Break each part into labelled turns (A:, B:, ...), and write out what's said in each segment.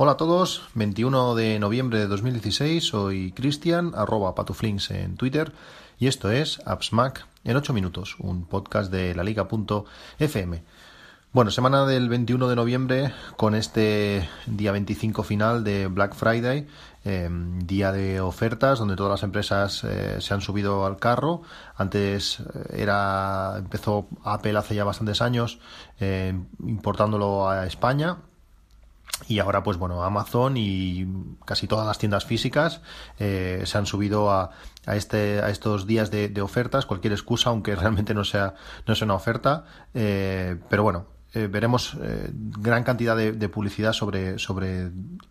A: Hola a todos, 21 de noviembre de 2016, soy Cristian, arroba patuflinks en Twitter, y esto es AppsMac en 8 minutos, un podcast de la liga.fm. Bueno, semana del 21 de noviembre con este día 25 final de Black Friday, em, día de ofertas donde todas las empresas eh, se han subido al carro. Antes eh, era empezó Apple hace ya bastantes años eh, importándolo a España y ahora, pues bueno, Amazon y casi todas las tiendas físicas eh, se han subido a, a, este, a estos días de, ofertas, cualquier excusa, aunque realmente no sea, no sea una oferta. Eh, pero bueno, eh, veremos gran cantidad de, de, publicidad sobre, sobre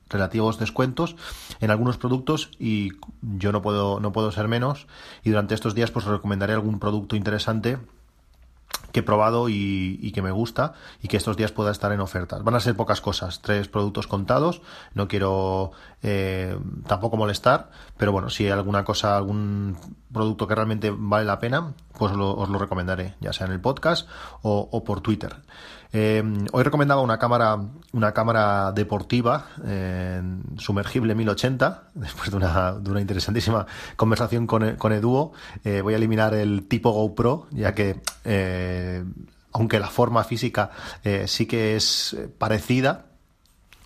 A: relativos descuentos en algunos productos y yo no puedo, no puedo ser menos. Y durante estos días, pues recomendaré algún producto interesante que he probado y, que me gusta y que estos días pueda estar en ofertas. Van a ser pocas cosas, tres productos contados, no quiero eh, tampoco molestar, pero bueno, si hay alguna cosa, algún producto que realmente vale la pena, pues lo, os lo recomendaré, ya sea en el podcast o por Twitter. Eh, hoy recomendaba una cámara, una cámara deportiva eh, sumergible 1080, después de una, interesantísima conversación con, con Eduo. Eh, voy a eliminar el tipo GoPro, ya que eh, aunque la forma física eh, sí que es parecida,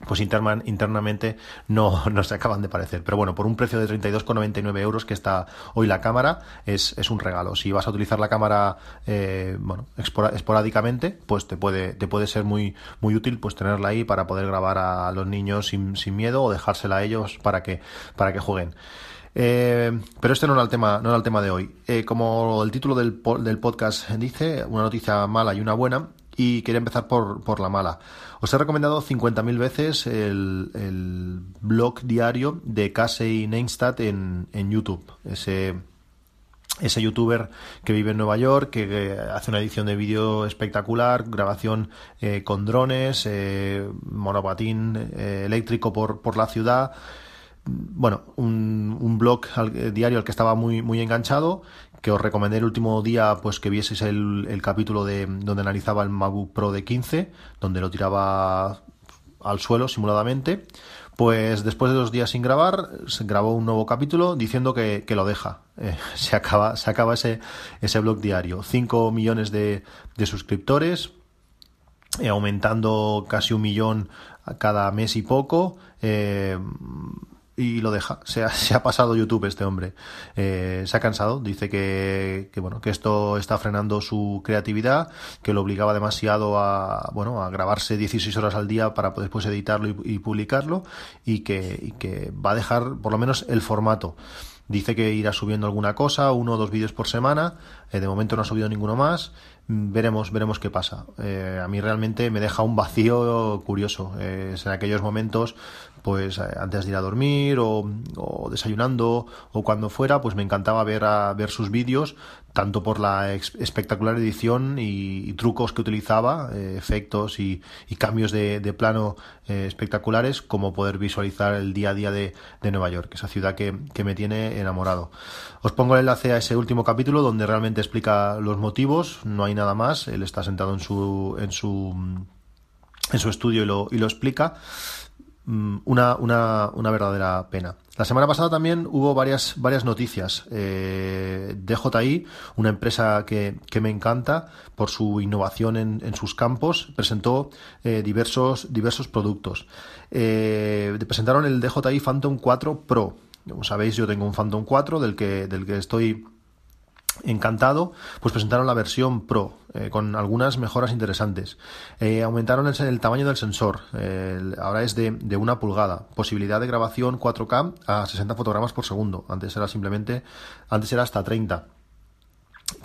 A: pues interna, internamente no, no se acaban de parecer. Pero bueno, por un precio de 32,99 euros que está hoy la cámara, es, es un regalo. Si vas a utilizar la cámara eh, bueno, esporádicamente, pues te puede, te puede ser muy, muy útil pues tenerla ahí para poder grabar a los niños sin, sin miedo o dejársela a ellos para que, para que jueguen. Eh, pero este no era el tema, no era el tema de hoy. Eh, como el título del, del podcast dice, una noticia mala y una buena, y quería empezar por, por la mala. Os he recomendado 50.000 veces el, el, blog diario de Casey Neistat en, en YouTube. Ese, ese youtuber que vive en Nueva York, que hace una edición de vídeo espectacular, grabación eh, con drones, eh, monopatín eh, eléctrico por, por la ciudad bueno, un, un blog al, diario al que estaba muy, muy enganchado, que os recomendé el último día pues que vieseis el, el capítulo de donde analizaba el MacBook Pro de 15, donde lo tiraba al suelo simuladamente. Pues después de dos días sin grabar, se grabó un nuevo capítulo diciendo que, que lo deja. Eh, se acaba, se acaba ese, ese blog diario. 5 millones de, de suscriptores, eh, aumentando casi un millón cada mes y poco. Eh, y lo deja. Se ha, se ha, pasado YouTube este hombre. Eh, se ha cansado. Dice que, que, bueno, que esto está frenando su creatividad, que lo obligaba demasiado a, bueno, a grabarse 16 horas al día para después editarlo y, publicarlo y que, y que va a dejar por lo menos el formato. Dice que irá subiendo alguna cosa, uno o dos vídeos por semana. Eh, de momento no ha subido ninguno más. Veremos, veremos qué pasa. Eh, a mí realmente me deja un vacío curioso. Eh, en aquellos momentos, pues eh, antes de ir a dormir o, desayunando o cuando fuera, pues me encantaba ver a ver sus vídeos, tanto por la espectacular edición y, trucos que utilizaba, efectos y, cambios de, plano espectaculares, como poder visualizar el día a día de, de Nueva York, esa ciudad que, que, me tiene enamorado. Os pongo el enlace a ese último capítulo donde realmente explica los motivos, no hay nada más, él está sentado en su en su en su estudio y lo, y lo explica una, una, una verdadera pena. La semana pasada también hubo varias, varias noticias. Eh, DJI, una empresa que, que, me encanta por su innovación en, en sus campos, presentó eh, diversos, diversos productos. Eh, presentaron el DJI Phantom 4 Pro. Como sabéis, yo tengo un Phantom 4 del que, del que estoy encantado, pues presentaron la versión Pro eh, con algunas mejoras interesantes. Eh, aumentaron el, tamaño del sensor, ahora es de, de, una pulgada. Posibilidad de grabación 4K a 60 fotogramas por segundo. Antes era simplemente, antes era hasta 30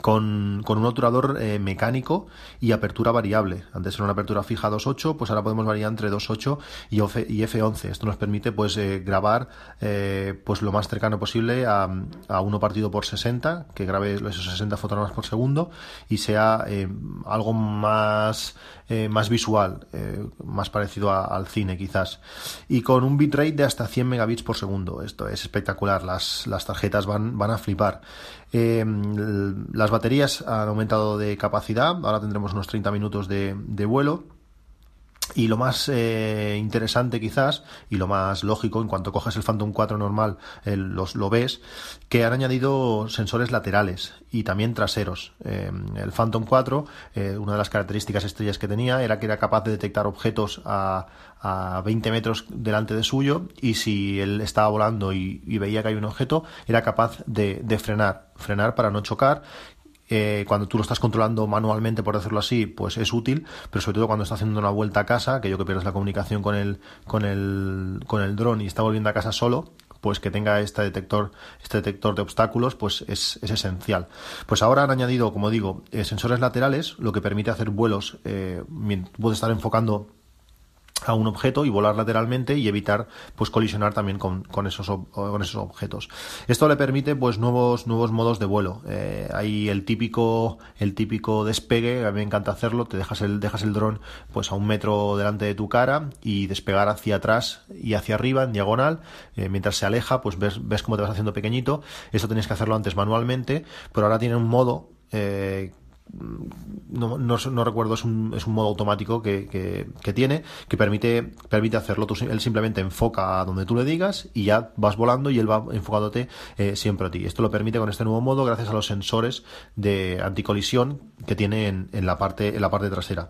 A: con, con, un obturador eh, mecánico y apertura variable. Antes era una apertura fija 2.8, pues ahora podemos variar entre 2.8 y, y F11. Esto nos permite pues eh, grabar eh, pues lo más cercano posible a, a, uno partido por 60, que grabe esos 60 fotogramas por segundo y sea eh, algo más, eh, más visual, más parecido a, al cine quizás. Y con un bitrate de hasta 100 megabits por segundo. Esto es espectacular, las, las tarjetas van, van a flipar. Las baterías han aumentado de capacidad, ahora tendremos unos 30 minutos de, de vuelo Y lo más eh, interesante quizás y lo más lógico en cuanto coges el Phantom 4 normal los, lo ves que han añadido sensores laterales y también traseros. Eh, el Phantom 4, eh, una de las características estrellas que tenía era que era capaz de detectar objetos a, a 20 metros delante de suyo y si él estaba volando y, veía que hay un objeto era capaz de, de frenar, frenar para no chocar eh, cuando tú lo estás controlando manualmente, por decirlo así, pues es útil, pero sobre todo cuando estás haciendo una vuelta a casa, que yo que pierdes la comunicación con el, con el, con el dron y está volviendo a casa solo, pues que tenga este detector, este detector de obstáculos, pues es, es esencial. Pues ahora han añadido, como digo, eh, sensores laterales, lo que permite hacer vuelos, eh, puedes estar enfocando a un objeto y volar lateralmente y evitar pues colisionar también con, con, esos, con esos objetos. Esto le permite pues nuevos, nuevos modos de vuelo. Eh, hay el típico, el típico despegue, a mí me encanta hacerlo, te dejas el, dejas el dron pues a un metro delante de tu cara y despegar hacia atrás y hacia arriba en diagonal. Eh, mientras se aleja, pues ves, ves cómo te vas haciendo pequeñito. Esto tenéis que hacerlo antes manualmente, pero ahora tiene un modo eh, no, no, recuerdo, es un, es un modo automático que, que, tiene que permite, permite hacerlo. Tú, él simplemente enfoca a donde tú le digas y ya vas volando y él va enfocándote eh, siempre a ti. Esto lo permite con este nuevo modo gracias a los sensores de anticolisión que tiene en, la, parte, en la parte trasera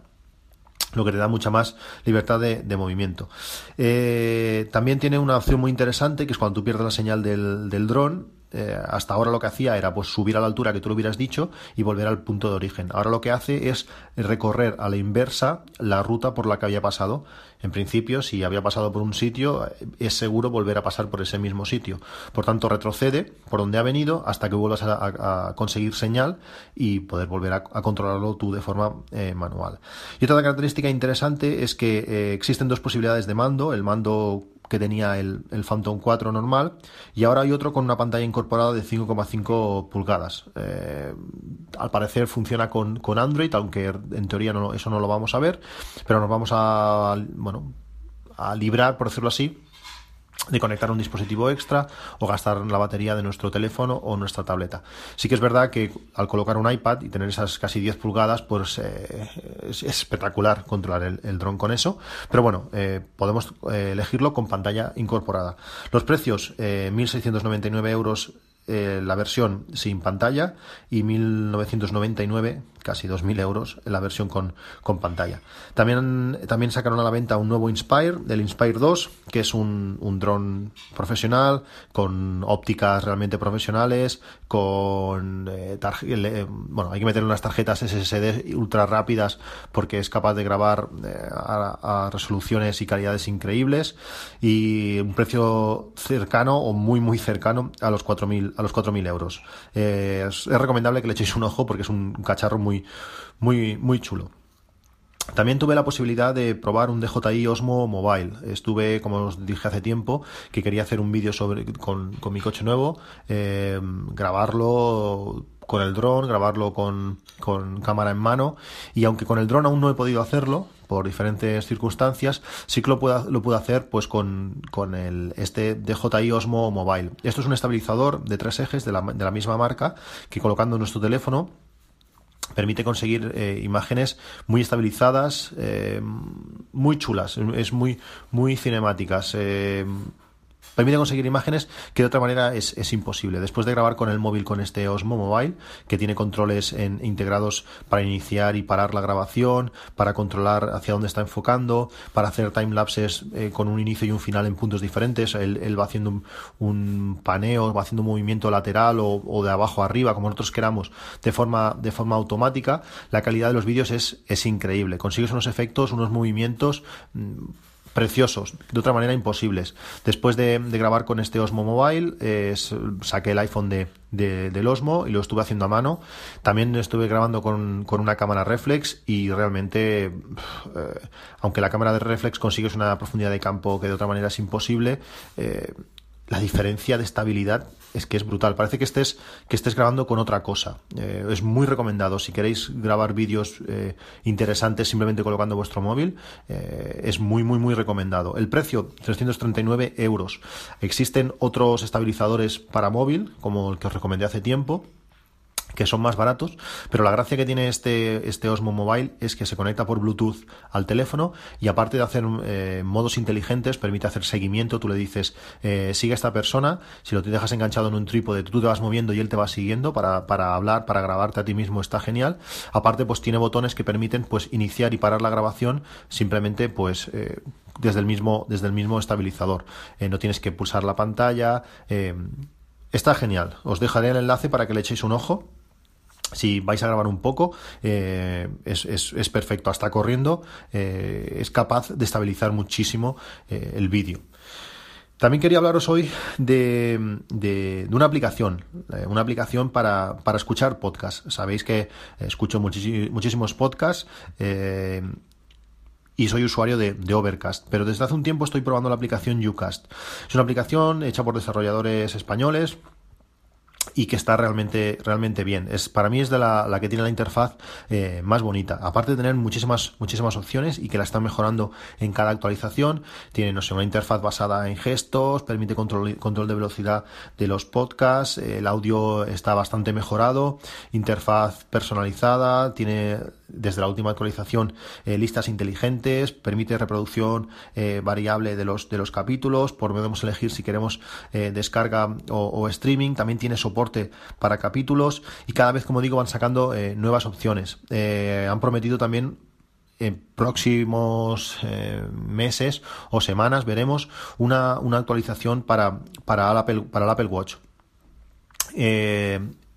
A: lo que te da mucha más libertad de, movimiento. Eh, también tiene una opción muy interesante que es cuando tú pierdes la señal del, del dron, eh, hasta ahora lo que hacía era pues subir a la altura que tú lo hubieras dicho y volver al punto de origen. Ahora lo que hace es recorrer a la inversa la ruta por la que había pasado. En principio, si había pasado por un sitio, es seguro volver a pasar por ese mismo sitio. Por tanto, retrocede por donde ha venido hasta que vuelvas a, conseguir señal y poder volver a, controlarlo tú de forma eh, manual. Y otra característica interesante es que eh, existen dos posibilidades de mando. El mando que tenía el, el, Phantom 4 normal y ahora hay otro con una pantalla incorporada de 5,5 pulgadas. Eh, al parecer funciona con, con, Android, aunque en teoría eso no lo vamos a ver, pero nos vamos a, bueno, a librar, por decirlo así, de conectar un dispositivo extra o gastar la batería de nuestro teléfono o nuestra tableta. Sí que es verdad que al colocar un iPad y tener esas casi 10 pulgadas, pues eh, es espectacular controlar el, dron con eso. Pero bueno, eh, podemos eh, elegirlo con pantalla incorporada. Los precios, 1.699 euros la versión sin pantalla y 1.999 casi 2.000 euros la versión con, con pantalla. También, también sacaron a la venta un nuevo Inspire, el Inspire 2, que es un, un dron profesional, con ópticas realmente profesionales, con eh, bueno, hay que meter unas tarjetas SSD ultra rápidas porque es capaz de grabar eh, a, resoluciones y calidades increíbles y un precio cercano o muy muy cercano a los 4.000 a los 4.000 euros. Eh, es, es recomendable que le echéis un ojo porque es un cacharro muy muy, muy, chulo. También tuve la posibilidad de probar un DJI Osmo Mobile. Estuve, como os dije hace tiempo, que quería hacer un vídeo sobre con, mi coche nuevo, eh, grabarlo con el dron, grabarlo con, cámara en mano y aunque con el dron aún no he podido hacerlo por diferentes circunstancias, sí que lo puedo, lo puedo hacer pues con, con el, este DJI Osmo Mobile. Esto es un estabilizador de tres ejes de la, de la misma marca que colocando nuestro teléfono permite conseguir eh, imágenes muy estabilizadas, eh, muy chulas, es muy, muy cinemáticas. Eh, permite conseguir imágenes que de otra manera es, es, imposible. Después de grabar con el móvil con este Osmo Mobile, que tiene controles en, integrados para iniciar y parar la grabación, para controlar hacia dónde está enfocando, para hacer timelapses eh, con un inicio y un final en puntos diferentes, él, va haciendo un, un, paneo, va haciendo un movimiento lateral o, o, de abajo a arriba, como nosotros queramos, de forma, de forma automática, la calidad de los vídeos es, es increíble. Consigues unos efectos, unos movimientos mm, preciosos, de otra manera imposibles. Después de, grabar con este Osmo Mobile, saqué el iPhone de, del Osmo y lo estuve haciendo a mano. También estuve grabando con, una cámara reflex y realmente, eh, aunque la cámara de reflex consigues una profundidad de campo que de otra manera es imposible, eh, la diferencia de estabilidad es que es brutal. Parece que estés, que estés grabando con otra cosa. Eh, es muy recomendado. Si queréis grabar vídeos eh, interesantes simplemente colocando vuestro móvil, eh, es muy, muy, muy recomendado. El precio, 339 euros. Existen otros estabilizadores para móvil, como el que os recomendé hace tiempo que son más baratos, pero la gracia que tiene este, este Osmo Mobile es que se conecta por Bluetooth al teléfono y aparte de hacer eh, modos inteligentes, permite hacer seguimiento, tú le dices, eh, sigue a esta persona, si lo te dejas enganchado en un trípode, tú te vas moviendo y él te va siguiendo para, para hablar, para grabarte a ti mismo, está genial. Aparte, pues tiene botones que permiten pues iniciar y parar la grabación simplemente pues eh, desde el mismo, desde el mismo estabilizador. no tienes que pulsar la pantalla. Está genial. Os dejaré el enlace para que le echéis un ojo si vais a grabar un poco, eh, es, perfecto. Hasta corriendo eh, es capaz de estabilizar muchísimo eh, el vídeo. También quería hablaros hoy de, de, una aplicación, una aplicación para, para escuchar podcasts. Sabéis que escucho muchísimos podcasts y soy usuario de, de, Overcast, pero desde hace un tiempo estoy probando la aplicación Ucast. Es una aplicación hecha por desarrolladores españoles y que está realmente, realmente bien. Es, para mí es de la, la que tiene la interfaz eh, más bonita. Aparte de tener muchísimas, muchísimas opciones y que la están mejorando en cada actualización, tiene, no sé, una interfaz basada en gestos, permite control, control de velocidad de los podcasts, el audio está bastante mejorado, interfaz personalizada, tiene desde la última actualización eh, listas inteligentes, permite reproducción eh, variable de los, de los capítulos, podemos elegir si queremos eh, descarga o, streaming, también tiene soporte para capítulos y cada vez, como digo, van sacando nuevas opciones. han prometido también en próximos meses o semanas veremos una, una actualización para, para, el Apple, para el Apple Watch.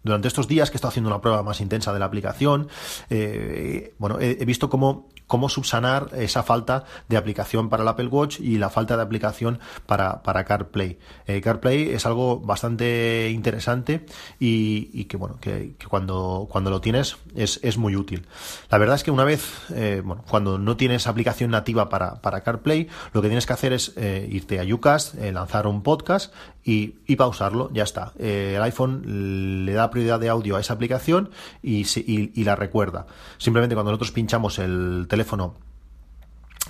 A: Durante estos días que he estado haciendo una prueba más intensa de la aplicación, eh, bueno, he, visto cómo, cómo subsanar esa falta de aplicación para el Apple Watch y la falta de aplicación para, para CarPlay. Eh, CarPlay es algo bastante interesante y, que, bueno, que, cuando, cuando lo tienes es, es, muy útil. La verdad es que una vez, eh, bueno, cuando no tienes aplicación nativa para, para CarPlay, lo que tienes que hacer es irte a Ucast, lanzar un podcast y, pausarlo, ya está. El iPhone le da prioridad de audio a esa aplicación y, y la recuerda. Simplemente cuando nosotros pinchamos el teléfono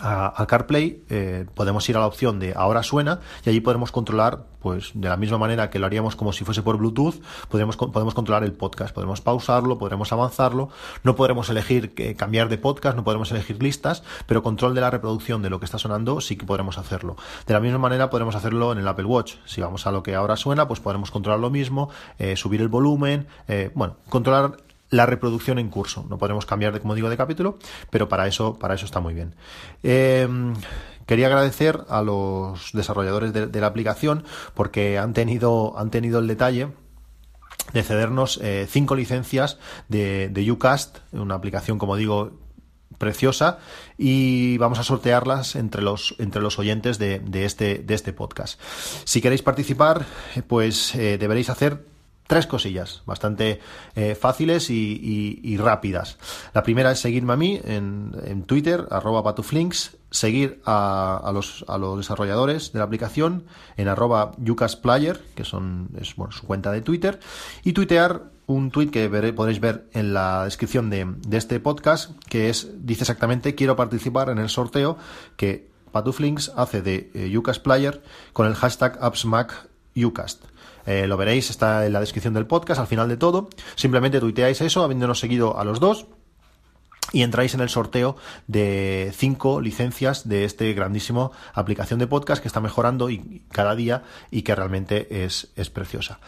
A: a, CarPlay eh, podemos ir a la opción de ahora suena y allí podemos controlar pues de la misma manera que lo haríamos como si fuese por Bluetooth podemos, podemos controlar el podcast. Podemos pausarlo podremos avanzarlo. No podremos elegir que, cambiar de podcast no podremos elegir listas pero control de la reproducción de lo que está sonando sí que podremos hacerlo. De la misma manera podemos hacerlo en el Apple Watch. Si vamos a lo que ahora suena pues podremos controlar lo mismo eh, subir el volumen eh, bueno controlar la reproducción en curso. No podemos cambiar, de, como digo, de capítulo, pero para eso, para eso está muy bien. Em, quería agradecer a los desarrolladores de, la aplicación porque han tenido, han tenido el detalle de cedernos eh, cinco licencias de, de Ucast, una aplicación, como digo, preciosa y vamos a sortearlas entre los, entre los oyentes de, este, de este podcast. Si queréis participar, pues eh, deberéis hacer tres cosillas bastante eh, fáciles y, rápidas. La primera es seguirme a mí en, Twitter, arroba patuflinks, seguir a, los, a los desarrolladores de la aplicación en arroba yucasplayer, que son, es su cuenta de Twitter, y tuitear un tweet que podréis ver en la descripción de, este podcast, que es, dice exactamente, quiero participar en el sorteo que Patuflinks hace de eh, con el hashtag AppsMacUcast. Eh, lo veréis, está en la descripción del podcast, al final de todo. Simplemente tuiteáis eso, habiéndonos seguido a los dos. Y entráis en el sorteo de cinco licencias de este grandísimo aplicación de podcast que está mejorando y cada día y que realmente es, es preciosa.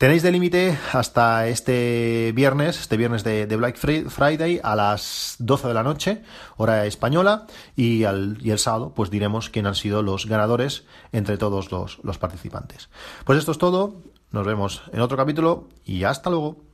A: Tenéis de límite hasta este viernes, este viernes de, Black Friday a las 12 de la noche, hora española, y, el sábado pues diremos quién han sido los ganadores entre todos los participantes. Pues esto es todo, nos vemos en otro capítulo y hasta luego.